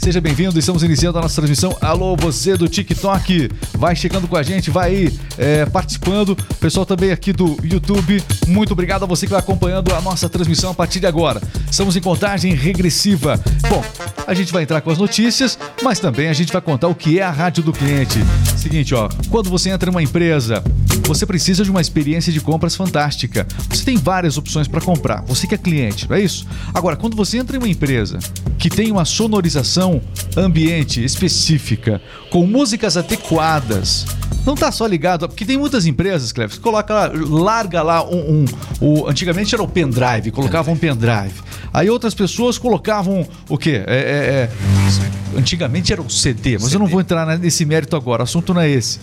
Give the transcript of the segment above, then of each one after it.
Seja bem-vindo, estamos iniciando a nossa transmissão. Alô, você do TikTok, vai chegando com a gente, vai aí é, participando. Pessoal também aqui do YouTube, muito obrigado a você que vai acompanhando a nossa transmissão a partir de agora. Estamos em contagem regressiva. Bom, a gente vai entrar com as notícias, mas também a gente vai contar o que é a rádio do cliente. Seguinte, ó, quando você entra em uma empresa, você precisa de uma experiência de compras fantástica. Você tem várias opções para comprar. Você que é cliente, não é isso? Agora, quando você entra em uma empresa que tem uma sonorização ambiente específica, com músicas adequadas, não tá só ligado, porque tem muitas empresas, Cleves, que coloca lá, larga lá um, um, antigamente era o pendrive, colocavam um pendrive. Aí outras pessoas colocavam o quê? É, é, é, antigamente era o CD, mas CD. eu não vou entrar nesse mérito agora, o assunto não é esse.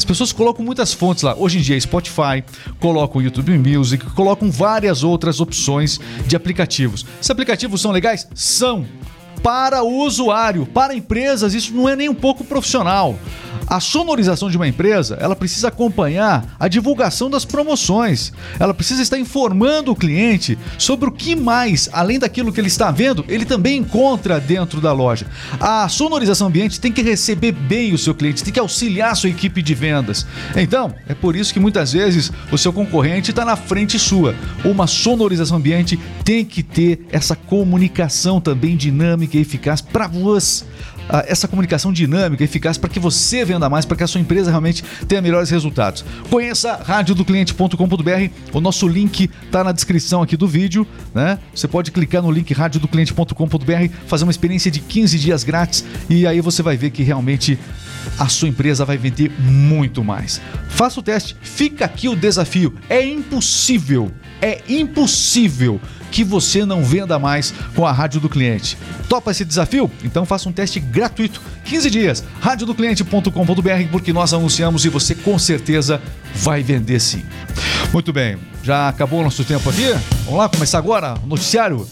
As pessoas colocam muitas fontes lá. Hoje em dia, Spotify, colocam YouTube Music, colocam várias outras opções de aplicativos. Esses aplicativos são legais? São. Para o usuário, para empresas, isso não é nem um pouco profissional. A sonorização de uma empresa, ela precisa acompanhar a divulgação das promoções. Ela precisa estar informando o cliente sobre o que mais, além daquilo que ele está vendo, ele também encontra dentro da loja. A sonorização ambiente tem que receber bem o seu cliente, tem que auxiliar a sua equipe de vendas. Então, é por isso que muitas vezes o seu concorrente está na frente sua. Uma sonorização ambiente tem que ter essa comunicação também dinâmica e eficaz para você essa comunicação dinâmica, eficaz, para que você venda mais, para que a sua empresa realmente tenha melhores resultados. Conheça radiodocliente.com.br, o nosso link está na descrição aqui do vídeo, né? Você pode clicar no link radiodocliente.com.br, fazer uma experiência de 15 dias grátis e aí você vai ver que realmente a sua empresa vai vender muito mais. Faça o teste, fica aqui o desafio. É impossível, é impossível que você não venda mais com a rádio do cliente. Topa esse desafio? Então faça um teste gratuito, 15 dias, radiodocliente.com.br, porque nós anunciamos e você com certeza vai vender sim. Muito bem, já acabou o nosso tempo aqui? Vamos lá, começar agora o noticiário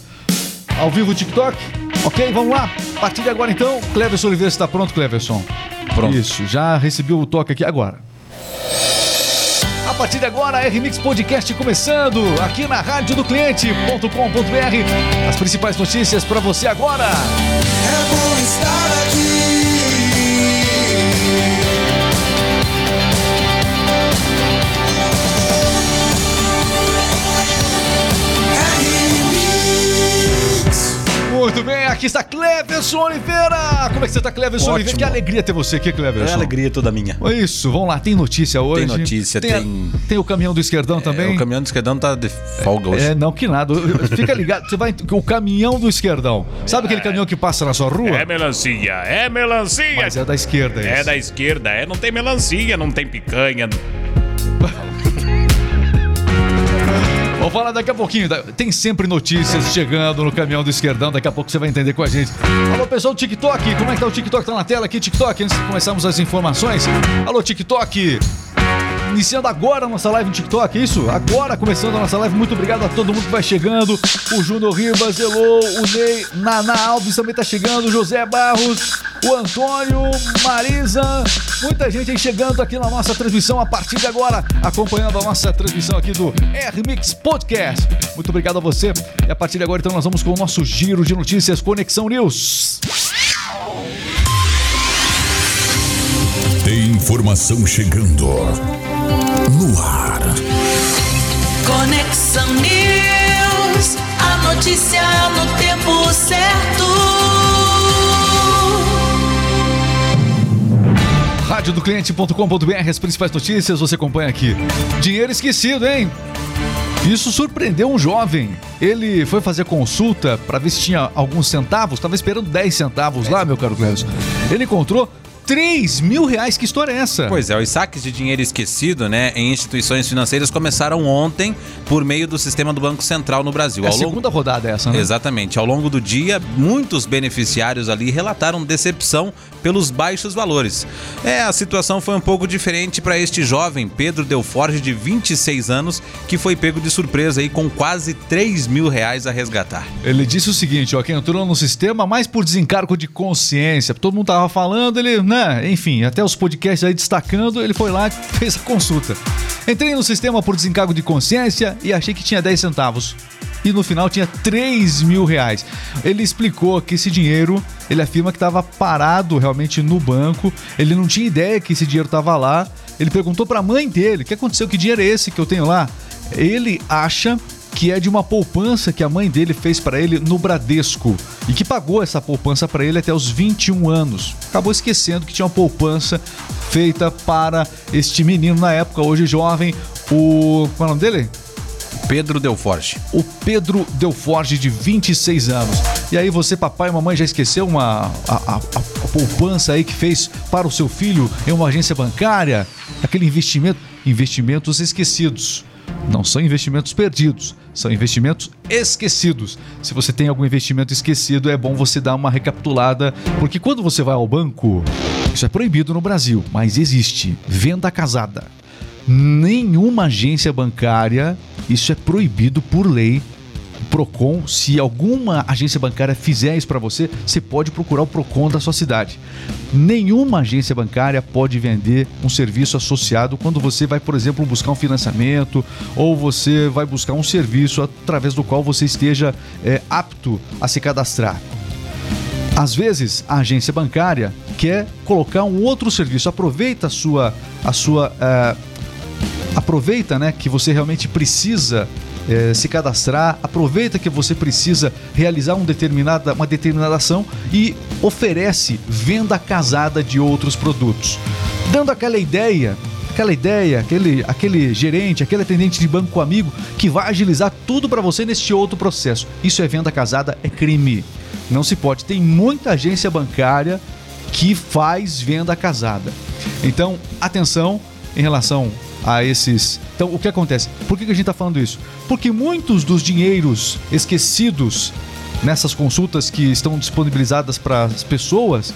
ao vivo TikTok? Ok, vamos lá. A partir de agora então, Cleverson Oliveira está pronto, Cleverson? Pronto. Isso, já recebeu o toque aqui agora partir de agora, RMix Podcast começando aqui na rádio do cliente.com.br. As principais notícias para você agora. É bom estar Muito bem, aqui está Cleverson Oliveira. Como é que você está, Cleverson Ótimo. Oliveira? Que alegria ter você aqui, Cleverson. É alegria toda minha. Isso, vamos lá, tem notícia hoje. Tem notícia, tem. Tem, tem o caminhão do esquerdão é, também. O caminhão do esquerdão tá de folga hoje. É, não, que nada. Fica ligado, você vai. O caminhão do esquerdão. Sabe aquele caminhão que passa na sua rua? É melancia, é melancia. Mas é da esquerda, é isso. É da esquerda, é. Não tem melancia, não tem picanha. Vou falar daqui a pouquinho. Tem sempre notícias chegando no caminhão do esquerdão. Daqui a pouco você vai entender com a gente. Alô, pessoal do TikTok. Como é que tá o TikTok? Tá na tela aqui, TikTok. Antes de começarmos as informações. Alô, TikTok. Iniciando agora a nossa live no TikTok, é isso? Agora começando a nossa live. Muito obrigado a todo mundo que vai chegando. O Júnior Ribas, Elô, o Ney, Naná Alves também tá chegando. José Barros, o Antônio, Marisa. Muita gente aí chegando aqui na nossa transmissão a partir de agora, acompanhando a nossa transmissão aqui do R-Mix Podcast. Muito obrigado a você. E a partir de agora, então, nós vamos com o nosso giro de notícias Conexão News. Tem informação chegando no ar. Conexão News, a notícia no tempo certo. Rádio do cliente.com.br, as principais notícias você acompanha aqui. Dinheiro esquecido, hein? Isso surpreendeu um jovem. Ele foi fazer consulta para ver se tinha alguns centavos, estava esperando 10 centavos lá, meu caro Clécio. Ele encontrou 3 mil reais, que história é essa? Pois é, os saques de dinheiro esquecido, né, em instituições financeiras começaram ontem por meio do sistema do Banco Central no Brasil. É a segunda longo... rodada essa, né? Exatamente. Ao longo do dia, muitos beneficiários ali relataram decepção pelos baixos valores. É, a situação foi um pouco diferente para este jovem, Pedro Delforge, de 26 anos, que foi pego de surpresa aí com quase 3 mil reais a resgatar. Ele disse o seguinte, ó, que entrou no sistema mais por desencargo de consciência. Todo mundo tava falando, ele, né, enfim, até os podcasts aí destacando, ele foi lá e fez a consulta. Entrei no sistema por desencargo de consciência e achei que tinha 10 centavos. e no final tinha 3 mil reais. Ele explicou que esse dinheiro, ele afirma que estava parado realmente no banco, ele não tinha ideia que esse dinheiro estava lá. Ele perguntou para a mãe dele: o que aconteceu? Que dinheiro é esse que eu tenho lá? Ele acha que é de uma poupança que a mãe dele fez para ele no Bradesco e que pagou essa poupança para ele até os 21 anos. Acabou esquecendo que tinha uma poupança feita para este menino na época, hoje jovem, o. Qual é o nome dele? Pedro Delforge. o Pedro Delforge, de 26 anos. E aí você, papai e mamãe, já esqueceu uma, a, a- a- poupança aí que fez para o seu filho em uma agência bancária? Aquele investimento, investimentos esquecidos. Não são investimentos perdidos, são investimentos esquecidos. Se você tem algum investimento esquecido, é bom você dar uma recapitulada, porque quando você vai ao banco, isso é proibido no Brasil, mas existe venda casada nenhuma agência bancária, isso é proibido por lei. Procon, se alguma agência bancária fizer isso para você, você pode procurar o Procon da sua cidade. Nenhuma agência bancária pode vender um serviço associado quando você vai, por exemplo, buscar um financiamento ou você vai buscar um serviço através do qual você esteja é, apto a se cadastrar. Às vezes, a agência bancária quer colocar um outro serviço, aproveita a sua, a sua eh, aproveita né, que você realmente precisa eh, se cadastrar, aproveita que você precisa realizar um determinada, uma determinada ação e oferece venda casada de outros produtos. Dando aquela ideia, aquela ideia, aquele, aquele gerente, aquele atendente de banco amigo que vai agilizar tudo para você neste outro processo. Isso é venda casada, é crime. Não se pode. Tem muita agência bancária que faz venda casada. Então, atenção em relação a esses. Então, o que acontece? Por que a gente está falando isso? Porque muitos dos dinheiros esquecidos nessas consultas que estão disponibilizadas para as pessoas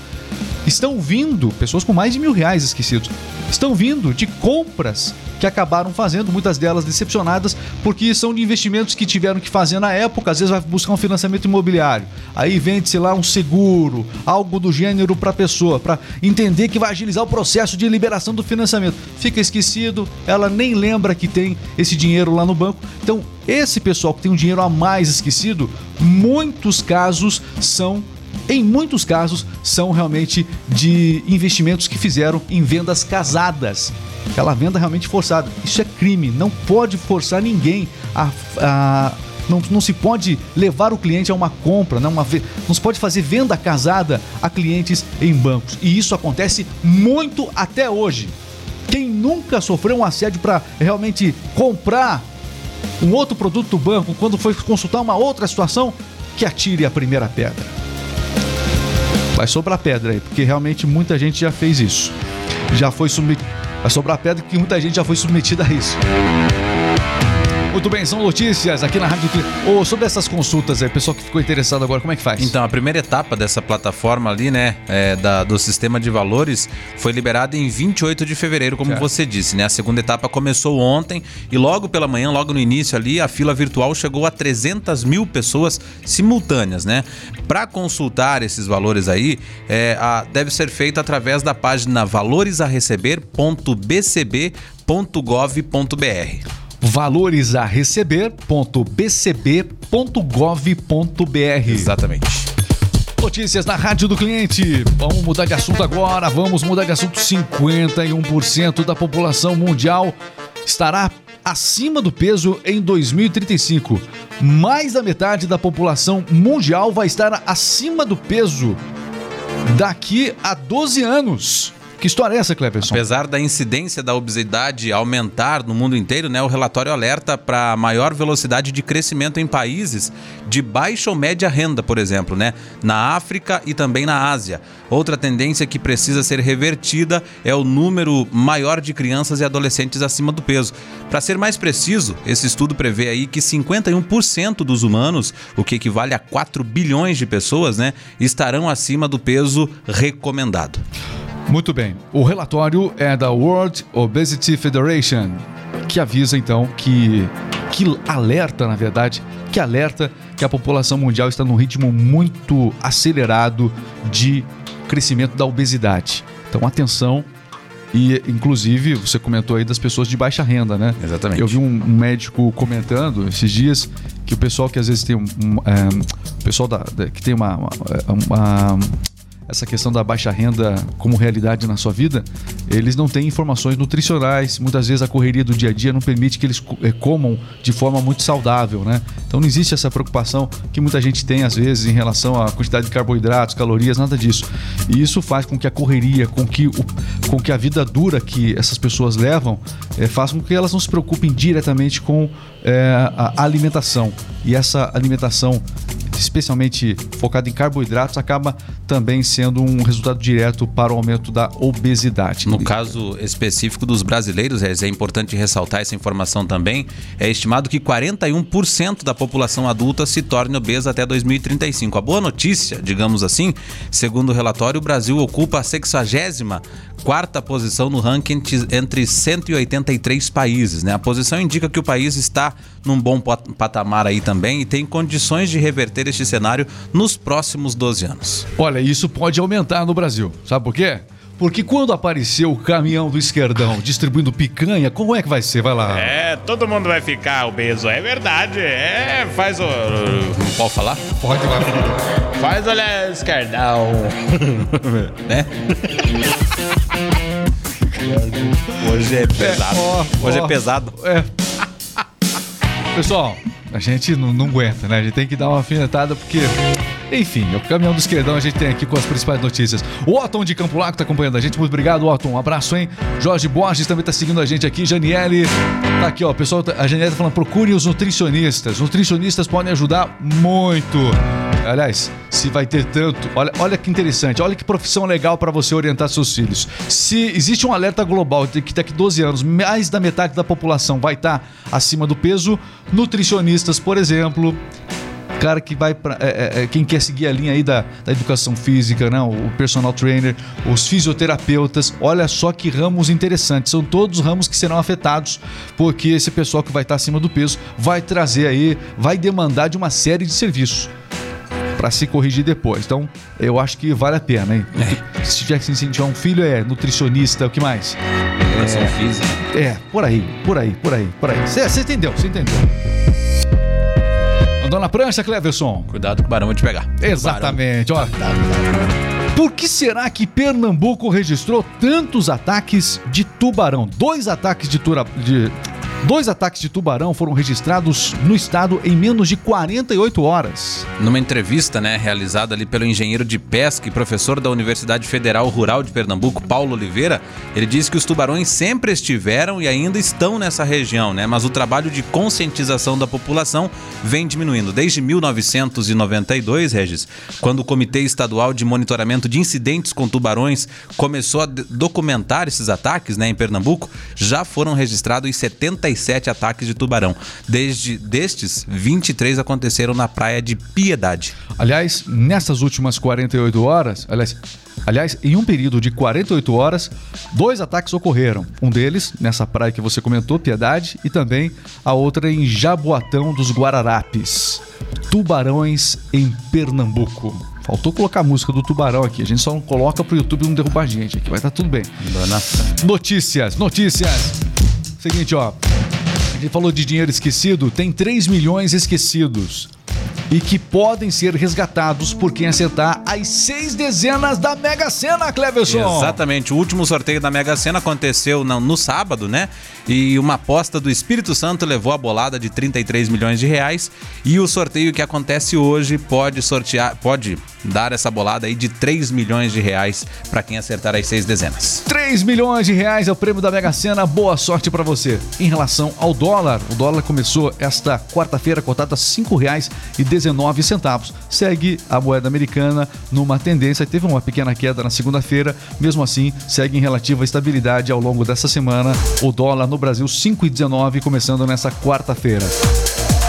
estão vindo, pessoas com mais de mil reais esquecidos, estão vindo de compras que acabaram fazendo, muitas delas decepcionadas, porque são de investimentos que tiveram que fazer na época, às vezes vai buscar um financiamento imobiliário, aí vende-se lá um seguro, algo do gênero para a pessoa, para entender que vai agilizar o processo de liberação do financiamento. Fica esquecido, ela nem lembra que tem esse dinheiro lá no banco. Então, esse pessoal que tem um dinheiro a mais esquecido, muitos casos são em muitos casos, são realmente de investimentos que fizeram em vendas casadas. Aquela venda realmente forçada. Isso é crime. Não pode forçar ninguém a. a- não, não se pode levar o cliente a uma compra, não, uma, não se pode fazer venda casada a clientes em bancos. E isso acontece muito até hoje. Quem nunca sofreu um assédio para realmente comprar um outro produto do banco quando foi consultar uma outra situação, que atire a primeira pedra. Vai sobrar pedra aí, porque realmente muita gente já fez isso. Já foi submetido. Vai sobrar pedra porque muita gente já foi submetida a isso. Muito bem, são notícias aqui na Rádio Cli- Ô, sobre essas consultas aí, pessoal que ficou interessado agora, como é que faz? Então, a primeira etapa dessa plataforma ali, né, é, da- do sistema de valores, foi liberada em 28 de fevereiro, como Certo. você disse, né? A segunda etapa começou ontem e logo pela manhã, logo no início ali, a fila virtual chegou a 300 mil pessoas simultâneas, né? Para consultar esses valores aí, é, a- deve ser feito através da página valoresareceber.bcb.gov.br. Valores a receber.bcb.gov.br. Exatamente. Notícias na Rádio do Cliente. Vamos mudar de assunto agora. Vamos mudar de assunto. 51% da população mundial estará acima do peso em 2035. Mais da metade da população mundial vai estar acima do peso daqui a 12 anos. Que história é essa, Cleverson? Apesar da incidência da obesidade aumentar no mundo inteiro, né, o relatório alerta para maior velocidade de crescimento em países de baixa ou média renda, por exemplo, né, na África e também na Ásia. Outra tendência que precisa ser revertida é o número maior de crianças e adolescentes acima do peso. Para ser mais preciso, esse estudo prevê aí que 51% dos humanos, o que equivale a 4 bilhões de pessoas, né, estarão acima do peso recomendado. Muito bem. O relatório é da World Obesity Federation, que avisa então que que alerta, na verdade, que alerta que a população mundial está num ritmo muito acelerado de crescimento da obesidade. Então, atenção, E, inclusive, você comentou aí das pessoas de baixa renda, né? Exatamente. Eu vi um, médico comentando esses dias que o pessoal que às vezes tem um. um, é, o pessoal da, da- que tem uma- uma- uma essa questão da baixa renda como realidade na sua vida, eles não têm informações nutricionais. Muitas vezes a correria do dia a dia não permite que eles eh, comam de forma muito saudável, né? Então não existe essa preocupação que muita gente tem às vezes em relação à quantidade de carboidratos, calorias, nada disso. E isso faz com que a correria, com que, o, com que a vida dura que essas pessoas levam, eh, faça com que elas não se preocupem diretamente com eh, a alimentação. E essa alimentação especialmente focada em carboidratos, acaba também sendo um resultado direto para o aumento da obesidade. No caso específico dos brasileiros, Regis, é importante ressaltar essa informação também. É estimado que 41% da população adulta se torne obesa até 2035. A boa notícia, digamos assim, segundo o relatório, o Brasil ocupa a 64 quarta posição no ranking entre- entre 183 países. Né? A posição indica que o país está num bom pat- patamar aí também e tem condições de reverter este cenário nos próximos 12 anos. Olha, isso pode aumentar no Brasil. Sabe por quê? Porque quando apareceu o caminhão do esquerdão distribuindo picanha, como é que vai ser? Vai lá. É, todo mundo vai ficar obeso, é verdade. É, faz o. Pode falar? Pode lá. Faz olha esquerdão. Né? Hoje é pesado. ó, Hoje ó. é pesado. É. Pessoal, a gente não, não aguenta, né? A gente tem que dar uma afinetada porque. Enfim, o caminhão do esquerdão a gente tem aqui com as principais notícias. O Otton de Campo Largo tá acompanhando a gente. Muito obrigado, Otton. Um abraço, hein? Jorge Borges também tá seguindo a gente aqui. Janiele. Tá aqui, ó. Pessoal, tá- a Janiele tá falando: procure os nutricionistas. Nutricionistas podem ajudar muito. Aliás, se vai ter tanto. Olha, olha que interessante, olha que profissão legal para você orientar seus filhos. Se existe um alerta global de que daqui a 12 anos mais da metade da população vai estar acima do peso, nutricionistas, por exemplo, cara que vai para quem quer seguir a linha aí da, da educação física, né? O personal trainer, os fisioterapeutas, olha só que ramos interessantes. São todos ramos que serão afetados porque esse pessoal que vai estar acima do peso vai trazer aí, vai demandar de uma série de serviços para se corrigir depois. Então, eu acho que vale a pena, hein? Se tiver que incentivar um filho, é nutricionista, o que mais? Educação física. É, por aí, por aí, por aí, por aí. Você entendeu, você entendeu. Andou na prancha, Cleverson? Cuidado que o barão te pegar. Exatamente, ó. Por que será que Pernambuco registrou tantos ataques de tubarão? Dois ataques de, tura... de... Dois ataques de tubarão foram registrados no estado em menos de 48 horas. Numa entrevista, né, realizada ali pelo engenheiro de pesca e professor da Universidade Federal Rural de Pernambuco, Paulo Oliveira, ele disse que os tubarões sempre estiveram e ainda estão nessa região, né? Mas o trabalho de conscientização da população vem diminuindo. Desde 1992, Regis, quando o Comitê Estadual de Monitoramento de Incidentes com Tubarões começou a documentar esses ataques, né, em Pernambuco, já foram registrados 77 ataques de tubarão. Desde destes, 23 aconteceram na praia de Piedade. Aliás, nessas últimas 48 horas, aliás, aliás, em um período de 48 horas, dois ataques ocorreram. Um deles nessa praia que você comentou, Piedade, e também a outra em Jaboatão dos Guararapes. Tubarões em Pernambuco. Faltou colocar a música do tubarão aqui. A gente só não coloca pro YouTube não derrubar a gente aqui. Vai estar tudo bem. Notícias, notícias. Seguinte, ó. A gente falou de dinheiro esquecido, tem 3 milhões esquecidos. E que podem ser resgatados por quem acertar as seis dezenas da Mega Sena, Cleverson. Exatamente. O último sorteio da Mega Sena aconteceu no, no sábado, né? E uma aposta do Espírito Santo levou a bolada de 33 milhões de reais. E o sorteio que acontece hoje pode sortear, pode dar essa bolada aí de 3 milhões de reais para quem acertar as seis dezenas. 3 milhões de reais é o prêmio da Mega Sena. Boa sorte pra você. Em relação ao dólar, o dólar começou esta quarta-feira cotado a R$ 5,19 centavos. Segue a moeda americana numa tendência, teve uma pequena queda na segunda-feira, mesmo assim, segue em relativa estabilidade ao longo dessa semana. O dólar no Brasil 5,19 começando nessa quarta-feira.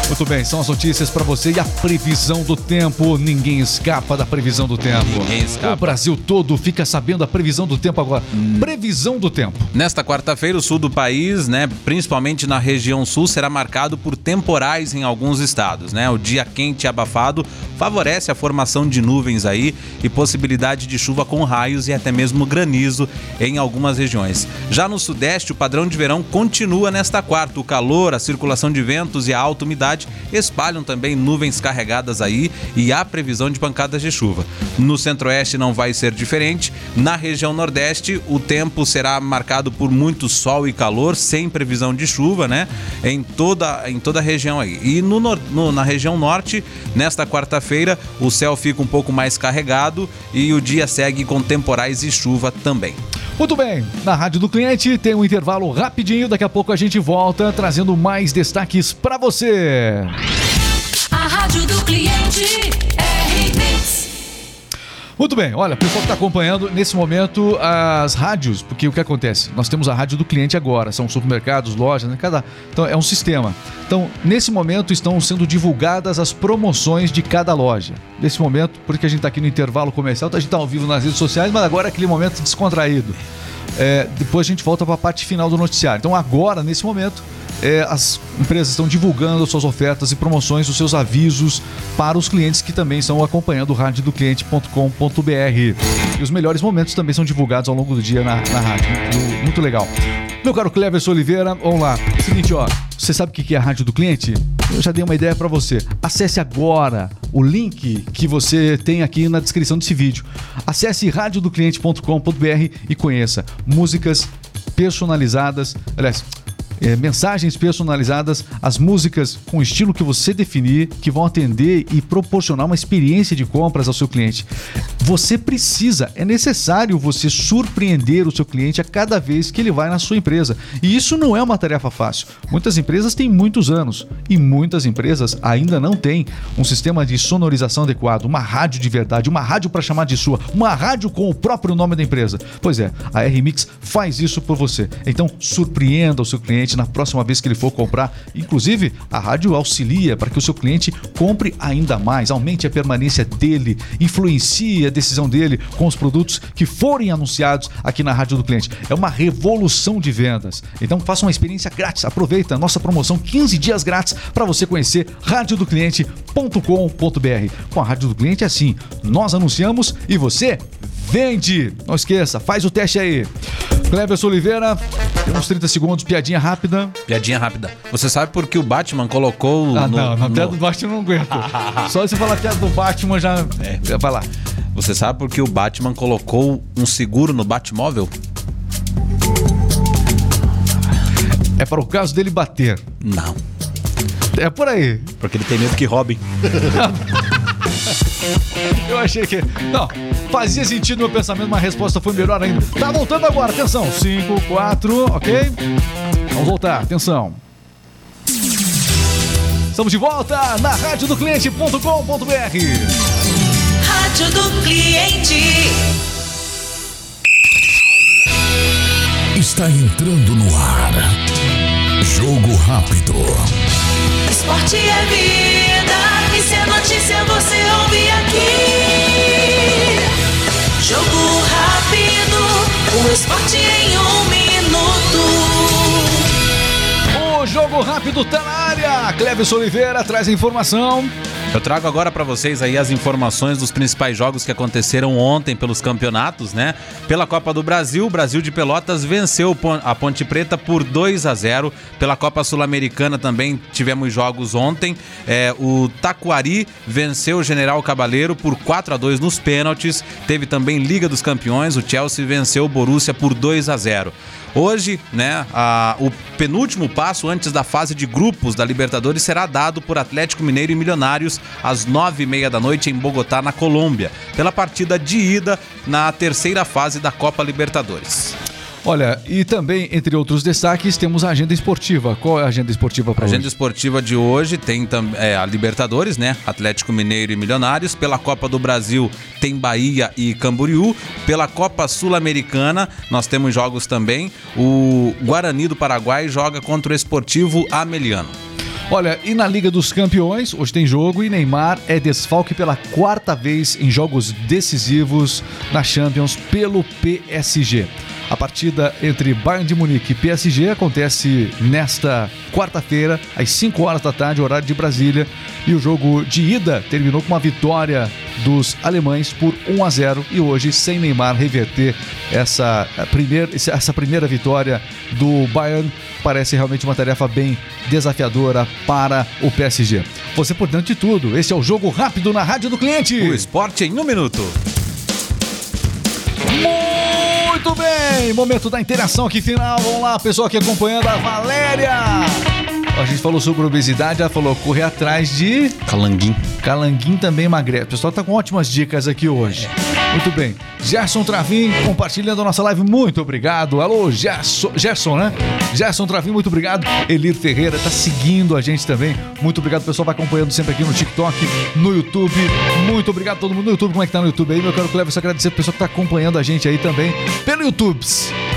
Muito bem, são as notícias para você e a previsão do tempo. Ninguém escapa da previsão do tempo. Ninguém escapa. O Brasil todo fica sabendo a previsão do tempo agora. Previsão do tempo. Nesta quarta-feira, o sul do país, né, principalmente na região sul, será marcado por temporais em alguns estados, né? O dia quente e abafado favorece a formação de nuvens aí e possibilidade de chuva com raios e até mesmo granizo em algumas regiões. Já no sudeste, o padrão de verão continua nesta quarta. O calor, a circulação de ventos e a alta umidade espalham também nuvens carregadas aí e há previsão de pancadas de chuva. No centro-oeste não vai ser diferente. Na região nordeste, o tempo será marcado por muito sol e calor, sem previsão de chuva, né? Em toda, em toda a região aí. E no, no- na região norte, nesta quarta-feira, o céu fica um pouco mais carregado e o dia segue com temporais e chuva também. Muito bem, na Rádio do Cliente tem um intervalo rapidinho. Daqui a pouco a gente volta trazendo mais destaques para você. A rádio do cliente. Muito bem, olha, pessoal que está acompanhando nesse momento as rádios, porque o que acontece? Nós temos a rádio do cliente agora, são supermercados, lojas, né? Cada, então é um sistema. Então, nesse momento estão sendo divulgadas as promoções de cada loja. Nesse momento, porque a gente está aqui no intervalo comercial, a gente está ao vivo nas redes sociais, mas agora é aquele momento descontraído. É, depois a gente volta para a parte final do noticiário. Então, agora, nesse momento, é, as empresas estão divulgando suas ofertas e promoções, os seus avisos para os clientes que também estão acompanhando o radiodocliente.com.br. E os melhores momentos também são divulgados ao longo do dia na, na rádio. Muito, muito legal. Meu caro Cleverson Oliveira, vamos lá. Seguinte, ó. Você sabe o que é a rádio do cliente? Eu já dei uma ideia para você. Acesse agora o link que você tem aqui na descrição desse vídeo. Acesse radiodocliente.com.br e conheça músicas personalizadas. Aliás, é, mensagens personalizadas, as músicas com o estilo que você definir, que vão atender e proporcionar uma experiência de compras ao seu cliente. Você precisa, é necessário você surpreender o seu cliente a cada vez que ele vai na sua empresa. E isso não é uma tarefa fácil. Muitas empresas têm muitos anos e muitas empresas ainda não têm um sistema de sonorização adequado, uma rádio de verdade, uma rádio para chamar de sua, uma rádio com o próprio nome da empresa. Pois é, a RMix faz isso por você. Então, surpreenda o seu cliente na próxima vez que ele for comprar. Inclusive, a rádio auxilia para que o seu cliente compre ainda mais, aumente a permanência dele, influencie a decisão dele com os produtos que forem anunciados aqui na rádio do cliente. É uma revolução de vendas. Então, faça uma experiência grátis. Aproveita a nossa promoção 15 dias grátis para você conhecer radiodocliente.com.br. Com a rádio do cliente é assim, nós anunciamos e você vende. Não esqueça, faz o teste aí. Cleverson Oliveira, temos 30 segundos, piadinha rápida. Piadinha rápida. Você sabe por que o Batman colocou Ah, no, não, na no- piada do Batman eu não aguento. Só você falar piada do Batman já. É. Vai lá. Você sabe por que o Batman colocou um seguro no Batmóvel? É para o caso dele bater. Não. É por aí. Porque ele tem medo que roubem. Eu achei que. Não, fazia sentido no meu pensamento, mas a resposta foi melhor ainda. Tá voltando agora, atenção. 5, 4, ok? Vamos voltar, atenção. Estamos de volta na rádio do cliente.com.br. Rádio do cliente. Está entrando no ar. Jogo rápido. Esporte é vida. E se é notícia, você ouve aqui. Jogo rápido. O esporte em um minuto. O jogo rápido tá na área. Cleves Oliveira traz informação. Eu trago agora para vocês aí as informações dos principais jogos que aconteceram ontem pelos campeonatos, né? Pela Copa do Brasil, o Brasil de Pelotas venceu a Ponte Preta por 2 a 0. Pela Copa Sul-Americana também tivemos jogos ontem. É, o Taquari venceu o General Cabaleiro por 4 a 2 nos pênaltis. Teve também Liga dos Campeões, o Chelsea venceu o Borussia por 2 a 0. Hoje, né, a- o penúltimo passo antes da fase de grupos da Libertadores será dado por Atlético Mineiro e Milionários às nove e meia da noite em Bogotá, na Colômbia, pela partida de ida na terceira fase da Copa Libertadores. Olha, e também, entre outros destaques, temos a agenda esportiva. Qual é a agenda esportiva para A hoje? agenda esportiva de hoje tem também é, a Libertadores, né? Atlético Mineiro e Milionários. Pela Copa do Brasil tem Bahia e Camboriú. Pela Copa Sul-Americana nós temos jogos também. O Guarani do Paraguai joga contra o Esportivo Ameliano. Olha, e na Liga dos Campeões, hoje tem jogo e Neymar é desfalque pela quarta vez em jogos decisivos na Champions pelo PSG. A partida entre Bayern de Munique e PSG acontece nesta quarta-feira, às 5 horas da tarde, horário de Brasília. E o jogo de ida terminou com uma vitória dos alemães por 1 a 0 e hoje, sem Neymar reverter essa primeira, essa primeira vitória do Bayern, parece realmente uma tarefa bem desafiadora para o PSG. Você por dentro de tudo, esse é o Jogo Rápido na Rádio do Cliente. O esporte em um minuto. Muito bem, momento da interação aqui final. Vamos lá, pessoal aqui acompanhando a Valéria. A gente falou sobre obesidade, ela falou correr atrás de Calanguim. calanguim também emagrece. O pessoal tá com ótimas dicas aqui hoje. Muito bem. Gerson Travim compartilhando a nossa live. Muito obrigado. Alô, Gerson, Gerson, né? Gerson Travim, muito obrigado. Elir Ferreira tá seguindo a gente também. Muito obrigado, pessoal. Vai acompanhando sempre aqui no TikTok, no YouTube. Muito obrigado a todo mundo no YouTube. Como é que tá no YouTube aí? Meu caro Cleber, só agradecer pro pessoal que tá acompanhando a gente aí também pelo YouTube.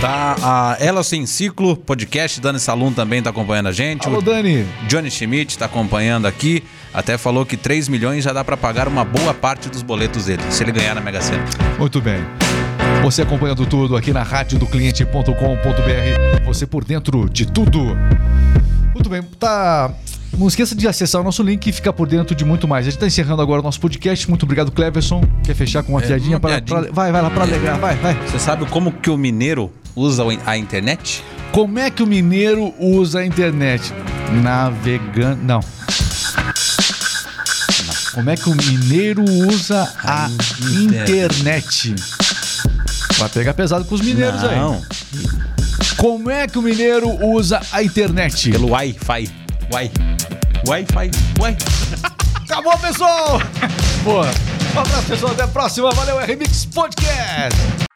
Tá a Ela Sem Ciclo, podcast. Dani Salum também tá acompanhando a gente. Alô, O Dani. Johnny Schmidt tá acompanhando aqui. Até falou que 3 milhões já dá pra pagar uma boa parte dos boletos dele, se ele ganhar na Mega Sena. Muito bem. Você acompanhando tudo aqui na rádio do cliente.com.br. Você por dentro de tudo. Muito bem, tá. Não esqueça de acessar o nosso link e ficar por dentro de muito mais. A gente tá encerrando agora o nosso podcast. Muito obrigado, Cleverson. Quer fechar com uma É, piadinha? uma pra- piadinha. pra- vai, vai lá pra alegrar. Vai, vai. Você sabe como que o mineiro usa a internet? Como é que o mineiro usa a internet? Navegando. Não. Como é que o mineiro usa a internet? Vai pegar pesado com os mineiros aí. Não, Como é que o mineiro usa a internet? pelo Wi-Fi. Wi. Wi-Fi. Wi. Acabou, pessoal! Boa. Um abraço, pessoal. Até a próxima. Valeu, RMix Podcast.